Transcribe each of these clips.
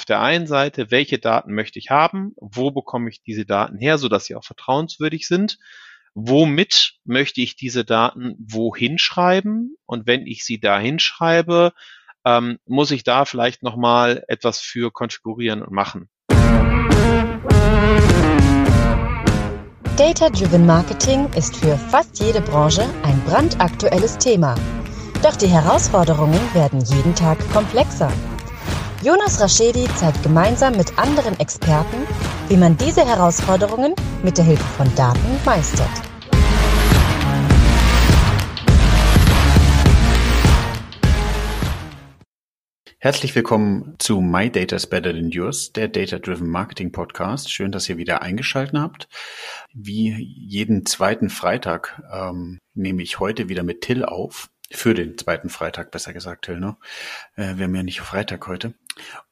auf der einen Seite, welche Daten möchte ich haben, wo bekomme ich diese Daten her, sodass sie auch vertrauenswürdig sind, womit möchte ich diese Daten wohin schreiben und wenn ich sie dahin schreibe, ähm, muss ich da vielleicht nochmal etwas für konfigurieren und machen. Data-Driven Marketing ist für fast jede Branche ein brandaktuelles Thema. Doch die Herausforderungen werden jeden Tag komplexer. Jonas Raschedi zeigt gemeinsam mit anderen Experten, wie man diese Herausforderungen mit der Hilfe von Daten meistert. Herzlich willkommen zu My Data is Better Than Yours, der Data Driven Marketing Podcast. Schön, dass ihr wieder eingeschaltet habt. Wie jeden zweiten Freitag ähm, nehme ich heute wieder mit Till auf. Für den zweiten Freitag, besser gesagt, Till, ne? Äh, wir haben ja nicht Freitag heute.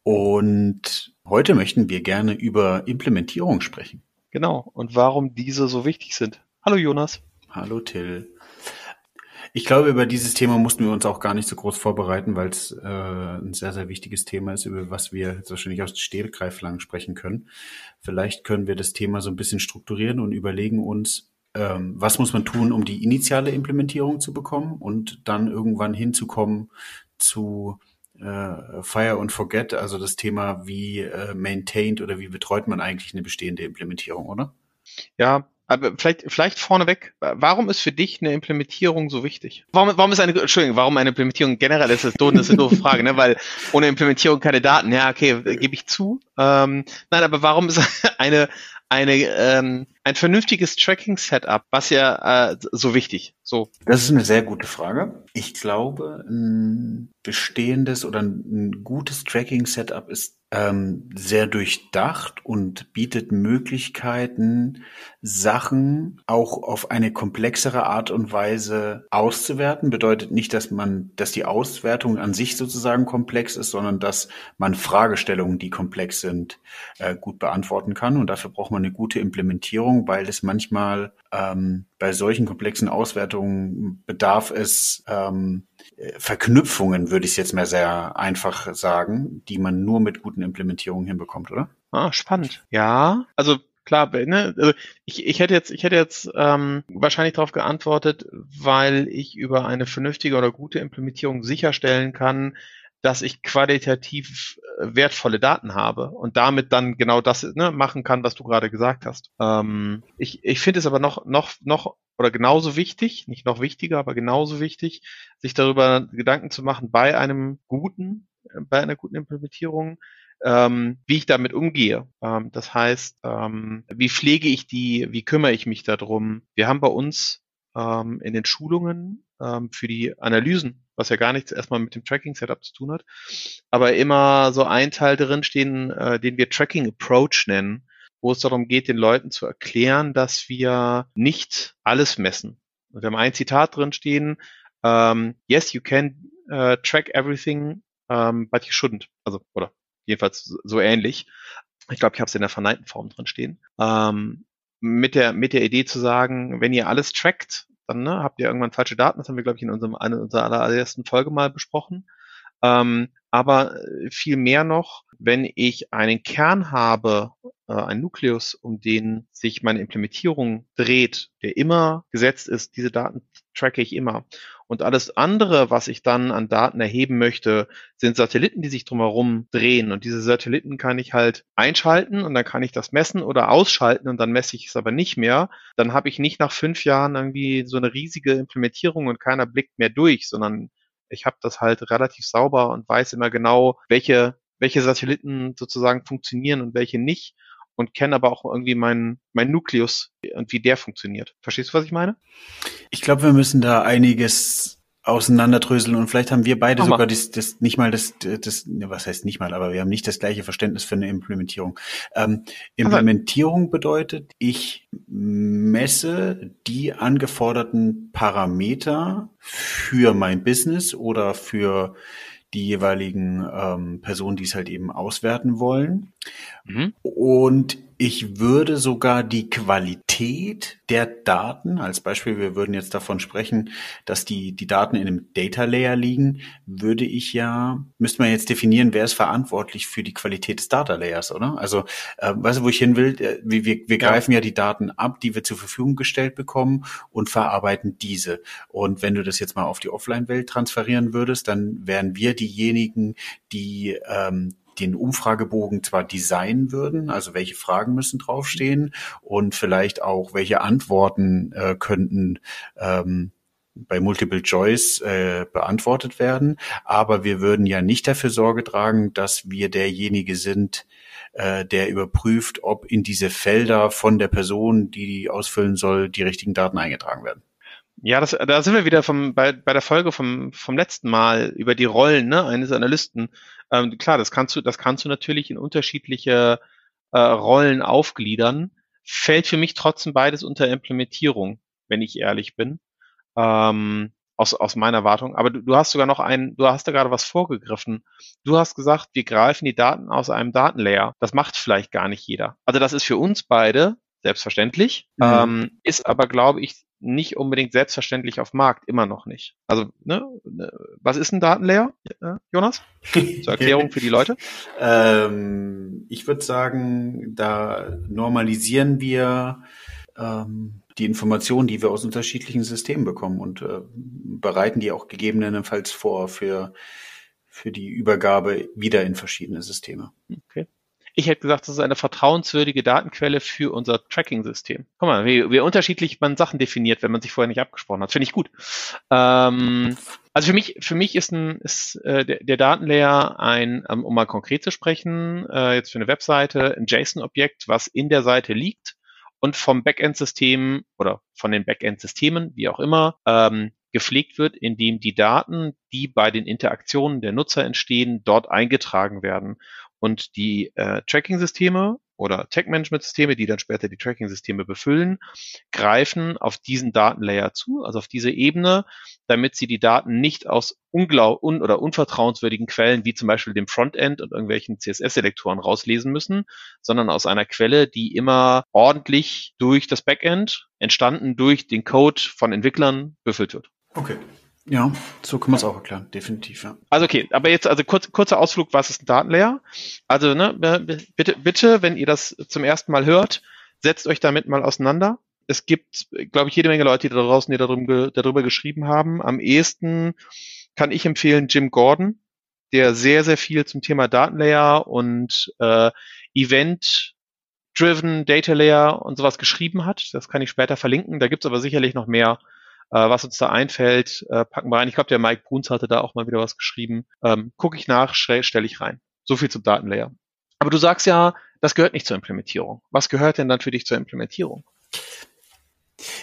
Und heute möchten wir gerne über Implementierung sprechen. Genau. Und warum diese so wichtig sind. Hallo Jonas. Hallo Till. Ich glaube, über dieses Thema mussten wir uns auch gar nicht so groß vorbereiten, weil es äh, ein sehr, sehr wichtiges Thema ist, über was wir jetzt wahrscheinlich aus Stehgreif lang sprechen können. Vielleicht können wir das Thema so ein bisschen strukturieren und überlegen uns, ähm, was muss man tun, um die initiale Implementierung zu bekommen und dann irgendwann hinzukommen zu äh, Fire und Forget, also das Thema, wie äh, maintained oder wie betreut man eigentlich eine bestehende Implementierung, oder? Ja, aber vielleicht, vielleicht vorneweg, warum ist für dich eine Implementierung so wichtig? Warum, warum ist eine, Entschuldigung, warum eine Implementierung generell ist das, das ist eine doofe Frage, ne? Weil ohne Implementierung keine Daten. Ja, okay, gebe ich zu. Ähm, nein, aber warum ist eine, eine, ähm, ein vernünftiges Tracking-Setup, was ja äh, so wichtig? So. Das ist eine sehr gute Frage. Ich glaube, ein bestehendes oder ein gutes Tracking-Setup ist ähm, sehr durchdacht und bietet Möglichkeiten, Sachen auch auf eine komplexere Art und Weise auszuwerten. Bedeutet nicht, dass man, dass die Auswertung an sich sozusagen komplex ist, sondern dass man Fragestellungen, die komplex sind, äh, gut beantworten kann. Und dafür braucht man eine gute Implementierung, weil es manchmal ähm, bei solchen komplexen Auswertungen bedarf es ähm, Verknüpfungen, würde ich jetzt mal sehr einfach sagen, die man nur mit guten Implementierungen hinbekommt, oder? Ah, spannend. Ja, also klar, ne, also ich, ich hätte jetzt, ich hätte jetzt ähm, wahrscheinlich darauf geantwortet, weil ich über eine vernünftige oder gute Implementierung sicherstellen kann, dass ich qualitativ äh, wertvolle Daten habe und damit dann genau das ne, machen kann, was du gerade gesagt hast. Ähm, ich ich finde es aber noch, noch, noch oder genauso wichtig, nicht noch wichtiger, aber genauso wichtig, sich darüber Gedanken zu machen bei einem guten, äh, bei einer guten Implementierung, ähm, wie ich damit umgehe. Ähm, das heißt, ähm, wie pflege ich die, wie kümmere ich mich darum? Wir haben bei uns ähm, in den Schulungen ähm, für die Analysen, was ja gar nichts erstmal mit dem Tracking-Setup zu tun hat, aber immer so ein Teil drin stehen, äh, den wir Tracking Approach nennen, wo es darum geht, den Leuten zu erklären, dass wir nicht alles messen. Und wir haben ein Zitat drin stehen, um, ähm, yes, you can uh, track everything, um, but you shouldn't. Also, oder jedenfalls so ähnlich. Ich glaube, ich habe es in der verneinten Form drin stehen. Ähm, mit der mit der Idee zu sagen, wenn ihr alles trackt, dann ne, habt ihr irgendwann falsche Daten. Das haben wir, glaube ich, in unserem einer unserer allerersten Folge mal besprochen. Ähm, aber äh, viel mehr noch, wenn ich einen Kern habe, äh, einen Nukleus, um den sich meine Implementierung dreht, der immer gesetzt ist, diese Daten tracke ich immer. Und alles andere, was ich dann an Daten erheben möchte, sind Satelliten, die sich drumherum drehen. Und diese Satelliten kann ich halt einschalten und dann kann ich das messen oder ausschalten und dann messe ich es aber nicht mehr. Dann habe ich nicht nach fünf Jahren irgendwie so eine riesige Implementierung und keiner blickt mehr durch, sondern ich habe das halt relativ sauber und weiß immer genau, welche, welche Satelliten sozusagen funktionieren und welche nicht und kenne aber auch irgendwie meinen mein Nukleus und wie der funktioniert. Verstehst du, was ich meine? Ich glaube, wir müssen da einiges auseinanderdröseln und vielleicht haben wir beide Mach sogar das, das nicht mal das, das, ne, was heißt nicht mal, aber wir haben nicht das gleiche Verständnis für eine Implementierung. Ähm, Implementierung aber bedeutet, ich messe die angeforderten Parameter für mein Business oder für die jeweiligen ähm, Personen, die es halt eben auswerten wollen. Mhm. Und Ich würde sogar die Qualität der Daten, als Beispiel, wir würden jetzt davon sprechen, dass die, die Daten in einem Data Layer liegen, würde ich ja, müsste man jetzt definieren, wer ist verantwortlich für die Qualität des Data Layers, oder? Also, äh, weißt du, wo ich hin will? Äh, wir, wir, wir ja. greifen ja die Daten ab, die wir zur Verfügung gestellt bekommen und verarbeiten diese. Und wenn du das jetzt mal auf die Offline-Welt transferieren würdest, dann wären wir diejenigen, die ähm, den Umfragebogen zwar designen würden, also welche Fragen müssen draufstehen und vielleicht auch welche Antworten äh, könnten ähm, bei Multiple Choice äh, beantwortet werden, aber wir würden ja nicht dafür Sorge tragen, dass wir derjenige sind, äh, der überprüft, ob in diese Felder von der Person, die die ausfüllen soll, die richtigen Daten eingetragen werden. Ja, das, da sind wir wieder vom, bei, bei der Folge vom, vom letzten Mal über die Rollen ne, eines Analysten. Ähm, klar, das kannst du, das kannst du natürlich in unterschiedliche äh, Rollen aufgliedern. Fällt für mich trotzdem beides unter Implementierung, wenn ich ehrlich bin. Ähm, aus, aus meiner Wartung. Aber du, du hast sogar noch einen, du hast da gerade was vorgegriffen. Du hast gesagt, wir greifen die Daten aus einem Datenlayer. Das macht vielleicht gar nicht jeder. Also das ist für uns beide selbstverständlich, mhm. ähm, ist aber, glaube ich, nicht unbedingt selbstverständlich auf Markt, immer noch nicht. Also, ne, ne was ist ein Datenlayer, äh, Jonas? Zur Erklärung für die Leute. ähm, ich würde sagen, da normalisieren wir ähm, die Informationen, die wir aus unterschiedlichen Systemen bekommen und äh, bereiten die auch gegebenenfalls vor für, für die Übergabe wieder in verschiedene Systeme. Okay. Ich hätte gesagt, das ist eine vertrauenswürdige Datenquelle für unser Tracking-System. Guck mal, wie, wie unterschiedlich man Sachen definiert, wenn man sich vorher nicht abgesprochen hat. Finde ich gut. Ähm, also für mich, für mich ist, ein, ist äh, der, der Datenlayer ein, ähm, um mal konkret zu sprechen, äh, jetzt für eine Webseite, ein JSON-Objekt, was in der Seite liegt und vom Backend-System oder von den Backend-Systemen, wie auch immer, ähm, gepflegt wird, indem die Daten, die bei den Interaktionen der Nutzer entstehen, dort eingetragen werden. Und die äh, Tracking-Systeme oder Tag-Management-Systeme, die dann später die Tracking-Systeme befüllen, greifen auf diesen Datenlayer zu, also auf diese Ebene, damit sie die Daten nicht aus unglaub un oder unvertrauenswürdigen Quellen wie zum Beispiel dem Frontend und irgendwelchen CSS-Selektoren rauslesen müssen, sondern aus einer Quelle, die immer ordentlich durch das Backend, entstanden durch den Code von Entwicklern, befüllt wird. Okay. Ja, so kann man es auch erklären, definitiv, ja. Also okay, aber jetzt also kurz, kurzer Ausflug, was ist ein Datenlayer? Also ne, bitte, bitte, wenn ihr das zum ersten Mal hört, setzt euch damit mal auseinander. Es gibt, glaube ich, jede Menge Leute, die da draußen, die darüber, darüber geschrieben haben. Am ehesten kann ich empfehlen Jim Gordon, der sehr, sehr viel zum Thema Datenlayer und äh, Event Driven Data Layer und sowas geschrieben hat. Das kann ich später verlinken. Da gibt's aber sicherlich noch mehr äh, was uns da einfällt, äh, packen wir rein. Ich glaube, der Mike Bruns hatte da auch mal wieder was geschrieben. Ähm, Gucke ich nach, stelle ich rein. So viel zum Datenlayer. Aber du sagst ja, das gehört nicht zur Implementierung. Was gehört denn dann für dich zur Implementierung?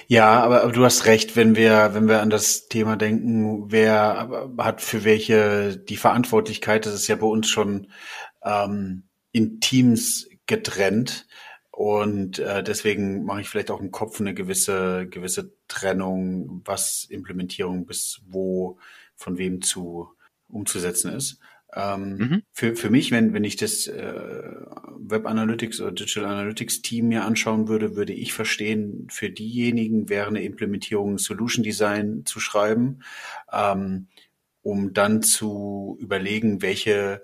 Ja, aber, aber du hast recht, wenn wir, wenn wir an das Thema denken, wer hat für welche die Verantwortlichkeit, das ist ja bei uns schon ähm, in Teams getrennt. Und äh, deswegen mache ich vielleicht auch im Kopf eine gewisse, gewisse Trennung, was Implementierung bis wo von wem zu umzusetzen ist. Ähm, mhm. für, für mich, wenn, wenn ich das äh, Web Analytics oder Digital Analytics Team mir anschauen würde, würde ich verstehen, für diejenigen wäre eine Implementierung Solution Design zu schreiben, ähm, um dann zu überlegen, welche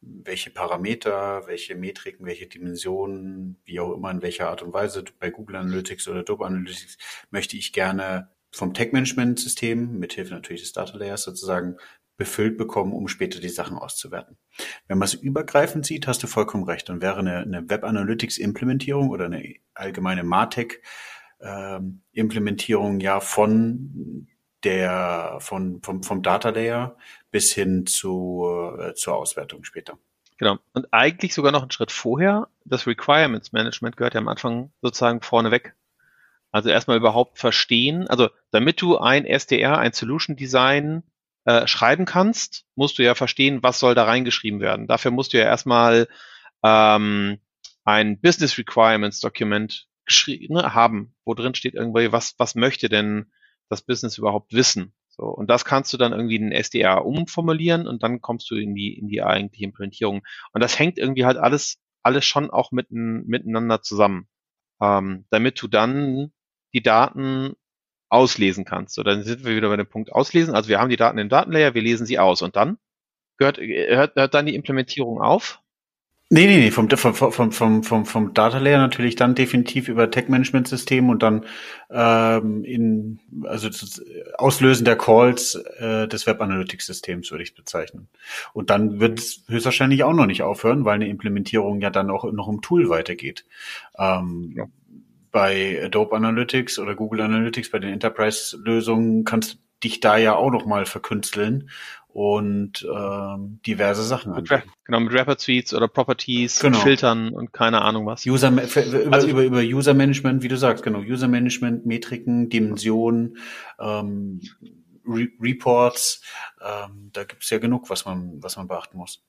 welche Parameter, welche Metriken, welche Dimensionen, wie auch immer, in welcher Art und Weise bei Google Analytics oder Adobe Analytics möchte ich gerne vom Tech-Management-System, mithilfe natürlich des Data Layers sozusagen, befüllt bekommen, um später die Sachen auszuwerten. Wenn man es übergreifend sieht, hast du vollkommen recht. Dann wäre eine, eine Web Analytics Implementierung oder eine allgemeine Martech ähm, ja von der von vom, vom Data Layer bis hin zu äh, zur Auswertung später. Genau. Und eigentlich sogar noch einen Schritt vorher. Das Requirements Management gehört ja am Anfang sozusagen vorneweg. Also erstmal überhaupt verstehen. Also damit du ein SDR, ein Solution Design äh, schreiben kannst, musst du ja verstehen, was soll da reingeschrieben werden. Dafür musst du ja erstmal ähm, ein Business Requirements Document geschrieben ne, haben, wo drin steht irgendwie, was, was möchte denn das Business überhaupt wissen. So, und das kannst du dann irgendwie in SDR umformulieren und dann kommst du in die, in die eigentliche Implementierung. Und das hängt irgendwie halt alles alles schon auch mitten, miteinander zusammen, ähm, damit du dann die Daten auslesen kannst. So, dann sind wir wieder bei dem Punkt auslesen. Also wir haben die Daten im Datenlayer, wir lesen sie aus und dann gehört, hört, hört dann die Implementierung auf? Nee, nee, nee, vom, vom, vom, vom, vom, vom Data Layer natürlich dann definitiv über Tech-Management-System und dann ähm, in, also das Auslösen der Calls äh, des Web-Analytics-Systems würde ich bezeichnen. Und dann wird es höchstwahrscheinlich auch noch nicht aufhören, weil eine Implementierung ja dann auch noch im Tool weitergeht. Ähm, ja. Bei Adobe Analytics oder Google Analytics, bei den Enterprise-Lösungen kannst du dich da ja auch noch mal verkünsteln und ähm, diverse Sachen mit Genau, mit Rapper Tweets oder Properties, genau. Filtern und keine Ahnung was. User über, also, über, über User Management, wie du sagst, genau, User Management, Metriken, Dimensionen, ähm, Re Reports, ähm, da gibt's ja genug, was man, was man beachten muss.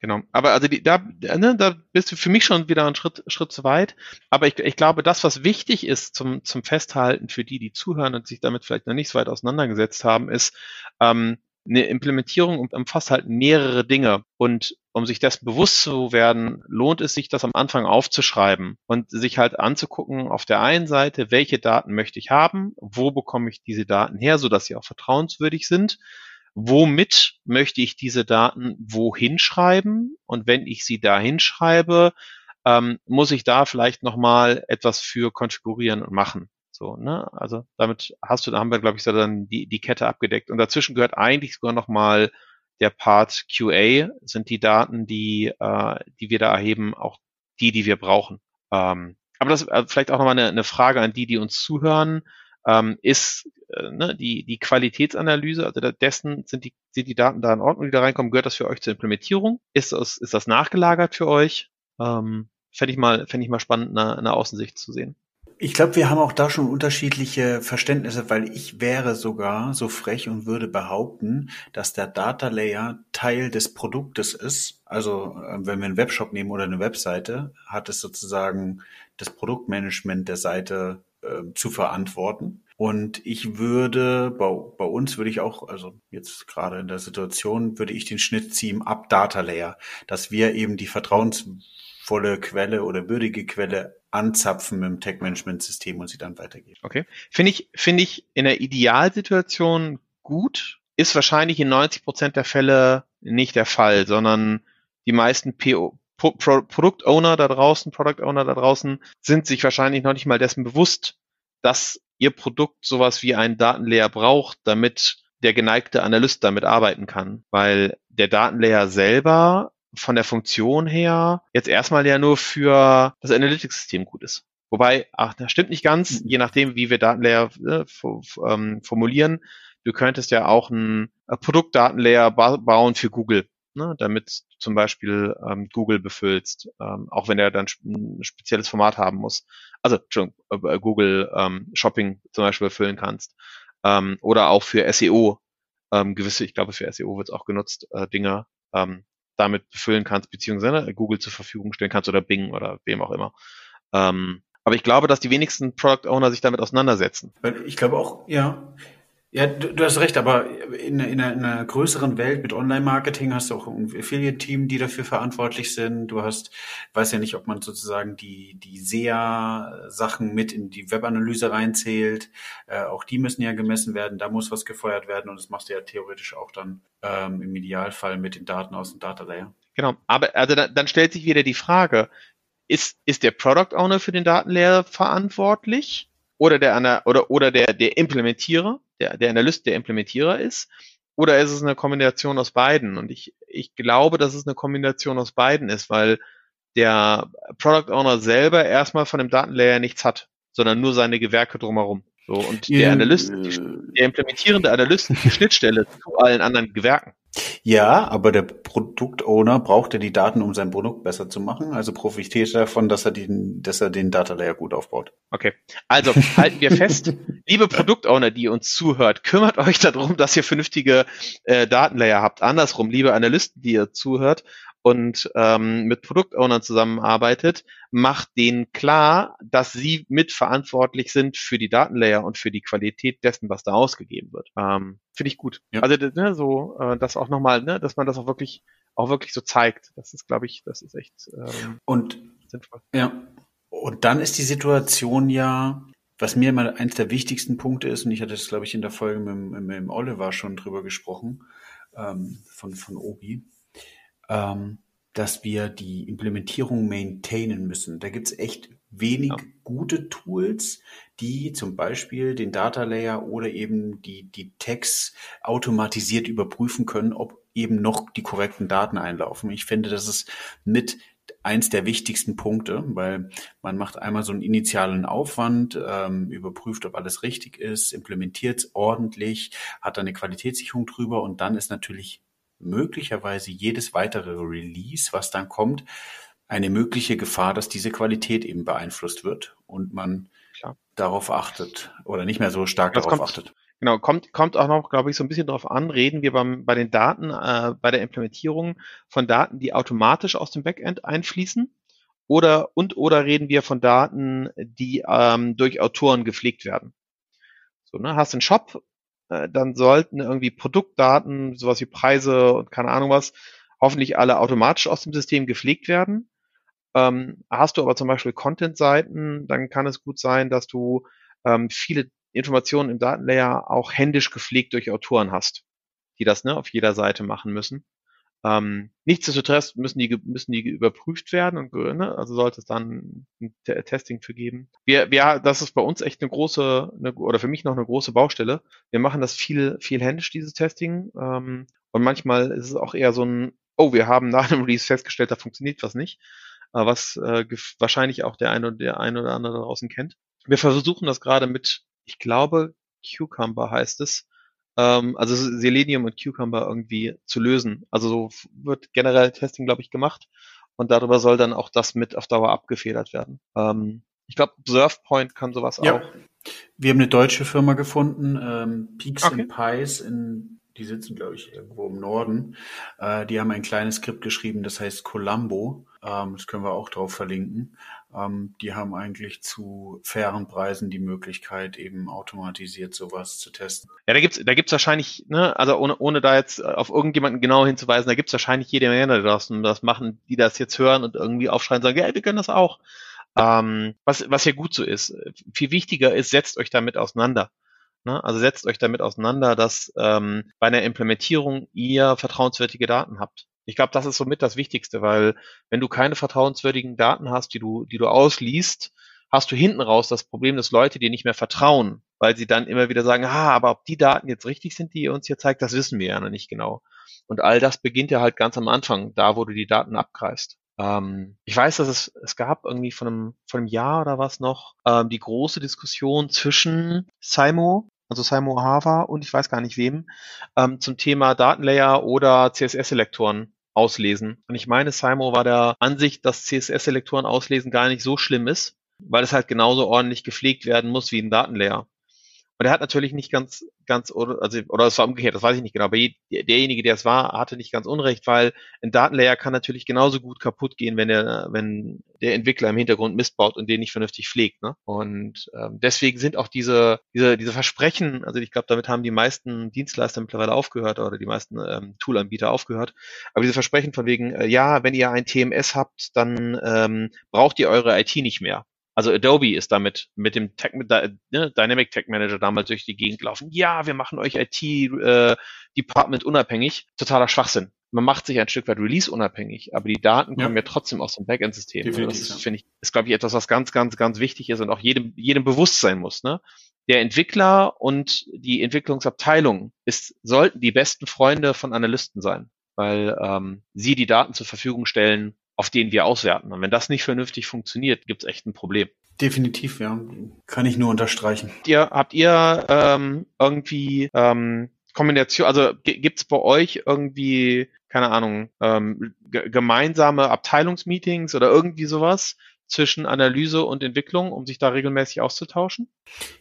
Genau, aber also die, da, ne, da bist du für mich schon wieder einen Schritt, Schritt zu weit. Aber ich, ich glaube, das, was wichtig ist zum, zum Festhalten für die, die zuhören und sich damit vielleicht noch nicht so weit auseinandergesetzt haben, ist, ähm, eine Implementierung umfasst halt mehrere Dinge. Und um sich dessen bewusst zu werden, lohnt es sich, das am Anfang aufzuschreiben und sich halt anzugucken, auf der einen Seite, welche Daten möchte ich haben, wo bekomme ich diese Daten her, sodass sie auch vertrauenswürdig sind, womit möchte ich diese Daten wohin schreiben und wenn ich sie da hinschreibe, ähm, muss ich da vielleicht nochmal etwas für konfigurieren und machen. So, ne? Also damit hast du, da haben wir, glaube ich, so dann die, die Kette abgedeckt. Und dazwischen gehört eigentlich sogar nochmal der Part QA, sind die Daten, die, äh, die wir da erheben, auch die, die wir brauchen. Ähm, aber das äh, vielleicht auch nochmal eine, eine Frage an die, die uns zuhören. Ähm, ist äh, ne, die, die Qualitätsanalyse, also dessen sind die, sind die Daten da in Ordnung, die da reinkommen, gehört das für euch zur Implementierung? Ist das, ist das nachgelagert für euch? Ähm, Fände ich mal, fände ich mal spannend, eine, eine Außensicht zu sehen. Ich glaube, wir haben auch da schon unterschiedliche Verständnisse, weil ich wäre sogar so frech und würde behaupten, dass der Data Layer Teil des Produktes ist. Also äh, wenn wir einen Webshop nehmen oder eine Webseite, hat es sozusagen das Produktmanagement der Seite äh, zu verantworten. Und ich würde, bei, bei uns würde ich auch, also jetzt gerade in der Situation, würde ich den Schnitt ziehen ab Data Layer, dass wir eben die vertrauensvolle Quelle oder würdige Quelle anzapfen mit dem Tech-Management-System und sie dann weitergeben. Okay. Finde ich, finde ich in der Idealsituation gut, ist wahrscheinlich in 90 Prozent der Fälle nicht der Fall, sondern die meisten PO, Pro, Pro, Product Owner da draußen, Product Owner da draußen sind sich wahrscheinlich noch nicht mal dessen bewusst, dass ihr Produkt sowas wie einen Datenlayer braucht, damit der geneigte Analyst damit arbeiten kann, weil der Datenlayer selber von der Funktion her jetzt erstmal ja nur für das Analytics-System gut ist. Wobei, ach, das stimmt nicht ganz, mhm. je nachdem, wie wir Datenlayer äh, ähm, formulieren. Du könntest ja auch ein äh, Produktdatenlayer ba bauen für Google, ne, damit zum Beispiel ähm, Google befüllst, ähm, auch wenn er dann ein spezielles Format haben muss. Also Entschuldigung, äh, Google ähm, Shopping zum Beispiel befüllen kannst. Ähm, oder auch für SEO ähm, gewisse, ich glaube für SEO wird es auch genutzt, äh, Dinge ähm, damit befüllen kannst, beziehungsweise Google zur Verfügung stellen kannst oder Bing oder wem auch immer. Ähm, aber ich glaube, dass die wenigsten Product Owner sich damit auseinandersetzen. Ich glaube auch, ja. Ja, du, du hast recht, aber in, in, einer, in einer größeren Welt mit Online-Marketing hast du auch ein Affiliate-Team, die dafür verantwortlich sind. Du hast, weiß ja nicht, ob man sozusagen die, die SEA-Sachen mit in die Webanalyse reinzählt. Äh, auch die müssen ja gemessen werden, da muss was gefeuert werden und das machst du ja theoretisch auch dann ähm, im Idealfall mit den Daten aus dem Data Layer. Genau, aber also dann, dann stellt sich wieder die Frage, ist, ist der Product Owner für den Datenlayer verantwortlich? Oder der, oder, oder der, der Implementierer? der, der Analyst der Implementierer ist? Oder ist es eine Kombination aus beiden? Und ich, ich glaube, dass es eine Kombination aus beiden ist, weil der Product Owner selber erstmal von dem Datenlayer nichts hat, sondern nur seine Gewerke drumherum. So, und der Analyst, äh, der implementierende Analyst, die Schnittstelle zu allen anderen Gewerken. Ja, aber der Produktowner braucht ja die Daten, um sein Produkt besser zu machen. Also profitiert er davon, dass er den, dass er den Data Layer gut aufbaut. Okay. Also halten wir fest, liebe Produktowner, die uns zuhört, kümmert euch darum, dass ihr vernünftige äh, Datenlayer habt. Andersrum, liebe Analysten, die ihr zuhört, und ähm, mit Produktownern zusammenarbeitet, macht denen klar, dass sie mitverantwortlich sind für die Datenlayer und für die Qualität dessen, was da ausgegeben wird. Ähm, Finde ich gut. Ja. Also ne, so, äh, das auch nochmal, ne, dass man das auch wirklich auch wirklich so zeigt. Das ist, glaube ich, das ist echt ähm, und sinnvoll. Ja. Und dann ist die Situation ja, was mir immer eines der wichtigsten Punkte ist, und ich hatte das, glaube ich, in der Folge mit, mit, mit Oliver schon drüber gesprochen, ähm, von, von Obi, ähm, dass wir die Implementierung maintainen müssen. Da gibt's echt wenig ja. gute Tools, die zum Beispiel den Data Layer oder eben die, die Tags automatisiert überprüfen können, ob eben noch die korrekten Daten einlaufen. Ich finde, das ist mit eins der wichtigsten Punkte, weil man macht einmal so einen initialen Aufwand, ähm, überprüft, ob alles richtig ist, implementiert ordentlich, hat dann eine Qualitätssicherung drüber und dann ist natürlich möglicherweise jedes weitere Release, was dann kommt, eine mögliche Gefahr, dass diese Qualität eben beeinflusst wird und man Klar. darauf achtet oder nicht mehr so stark das darauf kommt, achtet. Genau, kommt, kommt auch noch, glaube ich, so ein bisschen darauf an, reden wir beim, bei den Daten, äh, bei der Implementierung von Daten, die automatisch aus dem Backend einfließen oder und oder reden wir von Daten, die ähm, durch Autoren gepflegt werden. So, ne, hast einen Shop äh, dann sollten irgendwie Produktdaten, sowas wie Preise und keine Ahnung was, hoffentlich alle automatisch aus dem System gepflegt werden. Ähm, hast du aber zum Beispiel Content-Seiten, dann kann es gut sein, dass du ähm, viele Informationen im Datenlayer auch händisch gepflegt durch Autoren hast, die das ne, auf jeder Seite machen müssen. Ähm, nichtsdestotrotz müssen die, müssen die überprüft werden und ne, also sollte es dann ein Testing für geben. Wir, wir, das ist bei uns echt eine große, eine, oder für mich noch eine große Baustelle. Wir machen das viel, viel händisch, dieses Testing. Ähm, und manchmal ist es auch eher so ein, oh, wir haben nach einem Release festgestellt, da funktioniert was nicht. Äh, was äh, wahrscheinlich auch der eine oder der eine oder andere draußen kennt. Wir versuchen das gerade mit, ich glaube, Cucumber heißt es, ähm, also Selenium und Cucumber irgendwie zu lösen. Also so wird generell Testing, glaube ich, gemacht und darüber soll dann auch das mit auf Dauer abgefedert werden. Ähm, ich glaube, SurfPoint kann sowas ja. auch. Wir haben eine deutsche Firma gefunden, ähm, Peaks okay. and Pies in die sitzen, glaube ich, irgendwo im Norden. Äh, die haben ein kleines Skript geschrieben, das heißt Columbo. Ähm, das können wir auch drauf verlinken. Ähm, die haben eigentlich zu fairen Preisen die Möglichkeit, eben automatisiert sowas zu testen. Ja, da gibt's, da gibt's wahrscheinlich, ne, also ohne, ohne da jetzt auf irgendjemanden genau hinzuweisen, da gibt's wahrscheinlich jede Menge draußen, das machen, die das jetzt hören und irgendwie aufschreien und sagen, ja, wir können das auch. Ähm, was, was ja gut so ist. Viel wichtiger ist, setzt euch damit auseinander. Ne? Also setzt euch damit auseinander, dass ähm, bei einer Implementierung ihr vertrauenswürdige Daten habt. Ich glaube, das ist somit das Wichtigste, weil wenn du keine vertrauenswürdigen Daten hast, die du, die du ausliest, hast du hinten raus das Problem, dass Leute dir nicht mehr vertrauen, weil sie dann immer wieder sagen, ah, aber ob die Daten jetzt richtig sind, die ihr uns hier zeigt, das wissen wir ja noch nicht genau. Und all das beginnt ja halt ganz am Anfang, da wo du die Daten abgreifst. Ähm, ich weiß, dass es, es gab irgendwie von einem, von einem Jahr oder was noch ähm, die große Diskussion zwischen Simo, also Simo Hava und ich weiß gar nicht wem, ähm, zum Thema Datenlayer oder CSS-Selektoren auslesen. Und ich meine, Simo war der Ansicht, dass CSS-Selektoren auslesen gar nicht so schlimm ist, weil es halt genauso ordentlich gepflegt werden muss wie ein Datenlayer. Und er hat natürlich nicht ganz, ganz, also, oder es war umgekehrt, das weiß ich nicht genau, aber derjenige, der es war, hatte nicht ganz unrecht, weil ein Datenlayer kann natürlich genauso gut kaputt gehen, wenn der, wenn der Entwickler im Hintergrund missbaut und den nicht vernünftig pflegt. Ne? Und ähm, deswegen sind auch diese, diese, diese Versprechen, also ich glaube, damit haben die meisten Dienstleister mittlerweile aufgehört oder die meisten ähm, Toolanbieter aufgehört. Aber diese Versprechen von wegen, äh, ja, wenn ihr ein TMS habt, dann ähm, braucht ihr eure IT nicht mehr. Also Adobe ist damit mit dem Tech, ne, Dynamic Tech Manager damals durch die Gegend gelaufen. Ja, wir machen euch IT äh, Department unabhängig. Totaler Schwachsinn. Man macht sich ein Stück weit Release unabhängig, aber die Daten ja. kommen ja trotzdem aus dem Backend-System. Das finde ich, ist glaube ich etwas, was ganz, ganz, ganz wichtig ist und auch jedem, jedem bewusst sein muss. Ne? Der Entwickler und die Entwicklungsabteilung ist, sollten die besten Freunde von Analysten sein, weil ähm, sie die Daten zur Verfügung stellen auf denen wir auswerten. Und wenn das nicht vernünftig funktioniert, gibt es echt ein Problem. Definitiv, ja. Kann ich nur unterstreichen. Habt ihr, habt ihr ähm, irgendwie ähm, Kombination, also gibt es bei euch irgendwie, keine Ahnung, ähm, gemeinsame Abteilungsmeetings oder irgendwie sowas zwischen Analyse und Entwicklung, um sich da regelmäßig auszutauschen?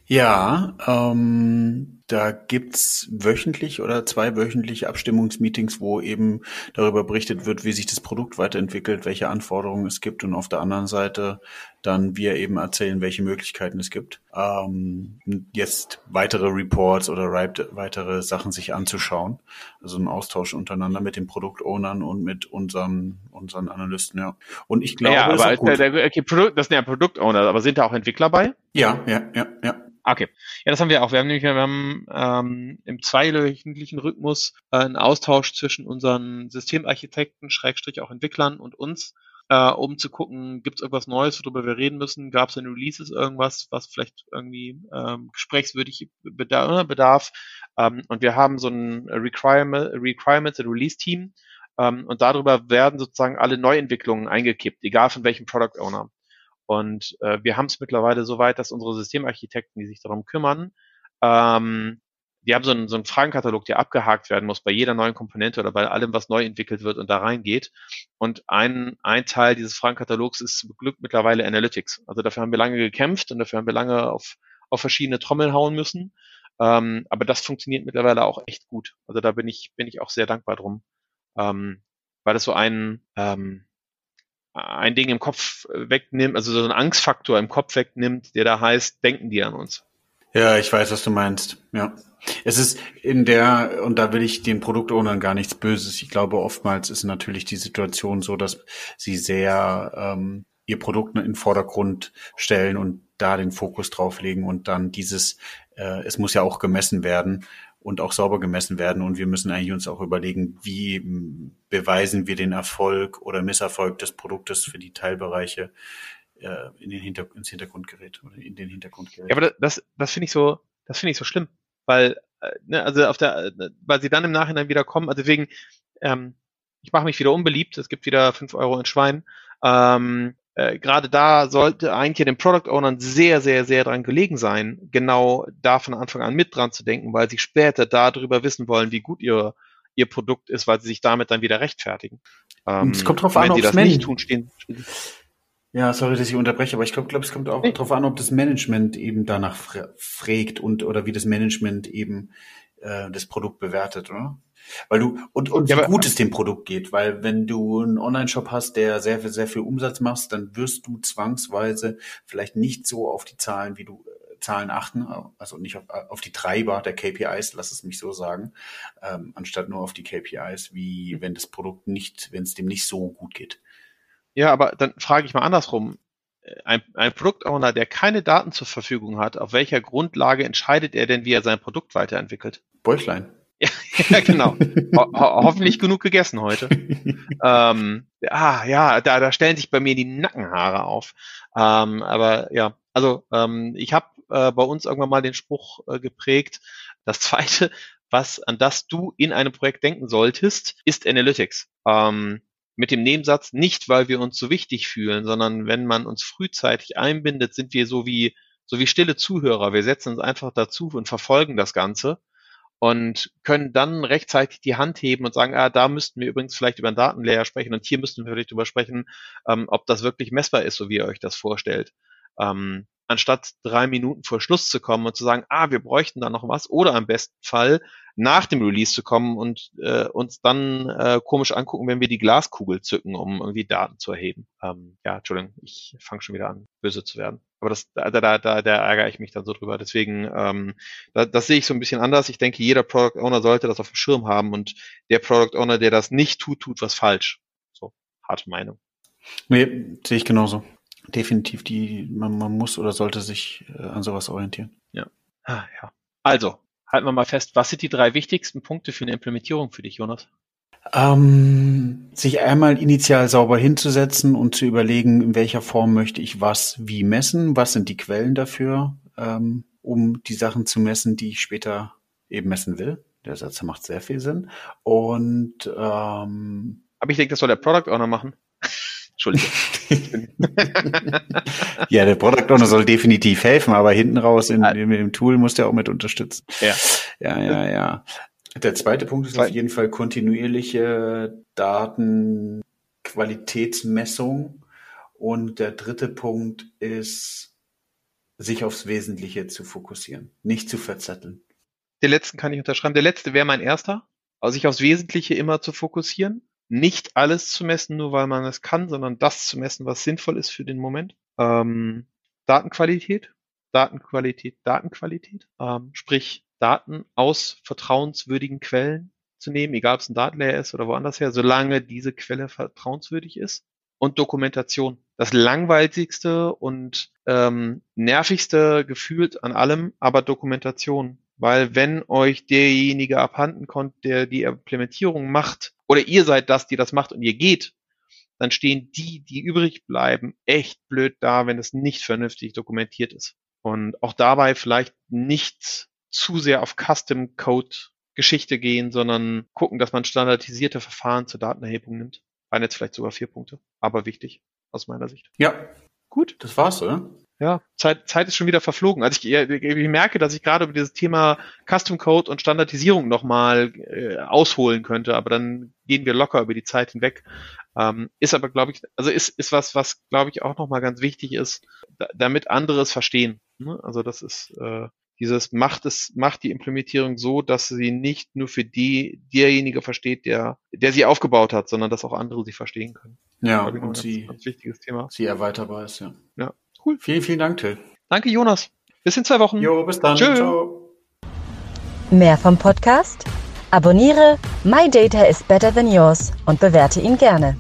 Ja, ähm, Da gibt's wöchentlich oder zwei wöchentliche Abstimmungsmeetings, wo eben darüber berichtet wird, wie sich das Produkt weiterentwickelt, welche Anforderungen es gibt und auf der anderen Seite dann wir eben erzählen, welche Möglichkeiten es gibt. Ähm, jetzt weitere Reports oder weitere Sachen sich anzuschauen. Also ein Austausch untereinander mit den Produktownern und mit unseren, unseren Analysten, ja. Und ich glaube, ja, aber der, der, okay, Produkt, das sind ja Produktowner, aber sind da auch Entwickler bei? Ja, ja, ja, ja. Okay. Ja, das haben wir auch. Wir haben nämlich wir haben, ähm, im zweiwöchentlichen Rhythmus äh, einen Austausch zwischen unseren Systemarchitekten, Schrägstrich auch Entwicklern und uns, äh, um zu gucken, gibt es irgendwas Neues, worüber wir reden müssen? Gab es in Releases irgendwas, was vielleicht irgendwie ähm, gesprächswürdig bedarf? bedarf? Ähm, und wir haben so ein Requirement, Requirements and Release Team. Ähm, und darüber werden sozusagen alle Neuentwicklungen eingekippt, egal von welchem Product Owner. Und äh, wir haben es mittlerweile so weit, dass unsere Systemarchitekten, die sich darum kümmern, ähm, die haben so einen, so einen Fragenkatalog, der abgehakt werden muss bei jeder neuen Komponente oder bei allem, was neu entwickelt wird und da reingeht. Und ein, ein Teil dieses Fragenkatalogs ist zum Glück mittlerweile Analytics. Also dafür haben wir lange gekämpft und dafür haben wir lange auf, auf verschiedene Trommeln hauen müssen. Ähm, aber das funktioniert mittlerweile auch echt gut. Also da bin ich, bin ich auch sehr dankbar drum. Ähm, weil das so ein, ähm, ein Ding im Kopf wegnimmt, also so einen Angstfaktor im Kopf wegnimmt, der da heißt, denken die an uns. Ja, ich weiß, was du meinst. Ja. Es ist in der, und da will ich den Produktownern gar nichts Böses. Ich glaube, oftmals ist natürlich die Situation so, dass sie sehr ähm, ihr Produkt in den Vordergrund stellen und da den Fokus drauf legen und dann dieses, äh, es muss ja auch gemessen werden und auch sauber gemessen werden. Und wir müssen eigentlich uns auch überlegen, wie beweisen wir den Erfolg oder Misserfolg des Produktes für die Teilbereiche äh, in den Hinter ins Hintergrund gerät oder in den Hintergrund gerät. Ja, aber das, das finde ich so, das finde ich so schlimm, weil, äh, ne, also auf der, äh, weil sie dann im Nachhinein wieder kommen. Also deswegen, ähm, ich mache mich wieder unbeliebt. Es gibt wieder fünf Euro in Schwein. Ähm, äh, gerade da sollte eigentlich den Product Ownern sehr, sehr, sehr dran gelegen sein, genau da von Anfang an mit dran zu denken, weil sie später darüber wissen wollen, wie gut ihr, ihr Produkt ist, weil sie sich damit dann wieder rechtfertigen. Ähm, es kommt drauf an, ob das nicht tun, stehen, stehen. Ja, sorry, dass ich unterbreche, aber ich glaube, glaub, es kommt auch nee. darauf an, ob das Management eben danach fragt und oder wie das Management eben äh, das Produkt bewertet, oder? Weil du, und, und ja, wie gut es dem Produkt geht, weil wenn du einen Online-Shop hast, der sehr, sehr viel Umsatz machst, dann wirst du zwangsweise vielleicht nicht so auf die Zahlen, wie du äh, Zahlen achten, also nicht auf, auf die Treiber der KPIs, lass es mich so sagen, ähm, anstatt nur auf die KPIs, wie wenn das Produkt nicht, wenn es dem nicht so gut geht. Ja, aber dann frage ich mal andersrum. Ein, ein Produktowner, der keine Daten zur Verfügung hat, auf welcher Grundlage entscheidet er denn, wie er sein Produkt weiterentwickelt? Bäuchlein. Ja, genau. Ho ho hoffentlich genug gegessen heute. ähm, ah, ja, da, da stellen sich bei mir die Nackenhaare auf. Ähm, aber ja, also ähm, ich habe äh, bei uns irgendwann mal den Spruch äh, geprägt. Das zweite, was an das du in einem Projekt denken solltest, ist Analytics. Ähm, mit dem Nebensatz nicht, weil wir uns so wichtig fühlen, sondern wenn man uns frühzeitig einbindet, sind wir so wie so wie stille Zuhörer. Wir setzen uns einfach dazu und verfolgen das Ganze und können dann rechtzeitig die Hand heben und sagen, ah, da müssten wir übrigens vielleicht über einen Datenlayer sprechen und hier müssten wir vielleicht drüber sprechen, ähm, ob das wirklich messbar ist, so wie ihr euch das vorstellt. Ähm, anstatt drei Minuten vor Schluss zu kommen und zu sagen, ah, wir bräuchten da noch was, oder im besten Fall nach dem Release zu kommen und äh, uns dann äh, komisch angucken, wenn wir die Glaskugel zücken, um irgendwie Daten zu erheben. Ähm, ja, Entschuldigung, ich fange schon wieder an, böse zu werden. Aber das, da, da, da, da ärgere ich mich dann so drüber. Deswegen, ähm, da, das sehe ich so ein bisschen anders. Ich denke, jeder Product Owner sollte das auf dem Schirm haben und der Product Owner, der das nicht tut, tut was falsch. So, harte Meinung. Nee, sehe ich genauso. Definitiv, die, man, man muss oder sollte sich äh, an sowas orientieren. Ja. Ah, ja. Also, halten wir mal fest, was sind die drei wichtigsten Punkte für eine Implementierung für dich, Jonas? Ähm, sich einmal initial sauber hinzusetzen und zu überlegen, in welcher Form möchte ich was wie messen, was sind die Quellen dafür, ähm, um die Sachen zu messen, die ich später eben messen will. Der Satz macht sehr viel Sinn. Und ähm, aber ich denke, das soll der Product Owner machen. Entschuldigung. ja, der Product Owner soll definitiv helfen, aber hinten raus in, in, dem Tool muss der auch mit unterstützen. Ja, ja, ja. ja. Der zweite Punkt ist auf jeden Fall kontinuierliche Datenqualitätsmessung. Und der dritte Punkt ist, sich aufs Wesentliche zu fokussieren, nicht zu verzetteln. Den letzten kann ich unterschreiben. Der letzte wäre mein erster. Also sich aufs Wesentliche immer zu fokussieren. Nicht alles zu messen, nur weil man es kann, sondern das zu messen, was sinnvoll ist für den Moment. Ähm, Datenqualität, Datenqualität, Datenqualität. Ähm, sprich, Daten aus vertrauenswürdigen Quellen zu nehmen, egal ob es ein Datenlayer ist oder woanders her, solange diese Quelle vertrauenswürdig ist. Und Dokumentation. Das langweiligste und ähm, nervigste gefühlt an allem, aber Dokumentation. Weil wenn euch derjenige abhanden kommt, der die Implementierung macht, oder ihr seid das, die das macht und ihr geht, dann stehen die, die übrig bleiben, echt blöd da, wenn es nicht vernünftig dokumentiert ist. Und auch dabei vielleicht nicht zu sehr auf Custom Code Geschichte gehen, sondern gucken, dass man standardisierte Verfahren zur Datenerhebung nimmt. Waren jetzt vielleicht sogar vier Punkte, aber wichtig aus meiner Sicht. Ja. Gut. Das war's, oder? Ja, Zeit, Zeit ist schon wieder verflogen. Also ich, ich merke, dass ich gerade über dieses Thema Custom Code und Standardisierung nochmal äh, ausholen könnte, aber dann gehen wir locker über die Zeit hinweg. Ähm, ist aber, glaube ich, also ist, ist was, was, glaube ich, auch nochmal ganz wichtig ist, da, damit andere es verstehen. Ne? Also das ist äh, dieses macht es, macht die Implementierung so, dass sie nicht nur für die, derjenige versteht, der, der sie aufgebaut hat, sondern dass auch andere sie verstehen können. Ja, und ganz, sie, ganz wichtiges Thema. Sie erweiterbar ist, ja. Ja, cool. Vielen, vielen Dank, Till. Danke, Jonas. Bis in zwei Wochen. Jo, bis dann. Tschö. Ciao. Mehr vom Podcast? Abonniere My Data is Better Than Yours und bewerte ihn gerne.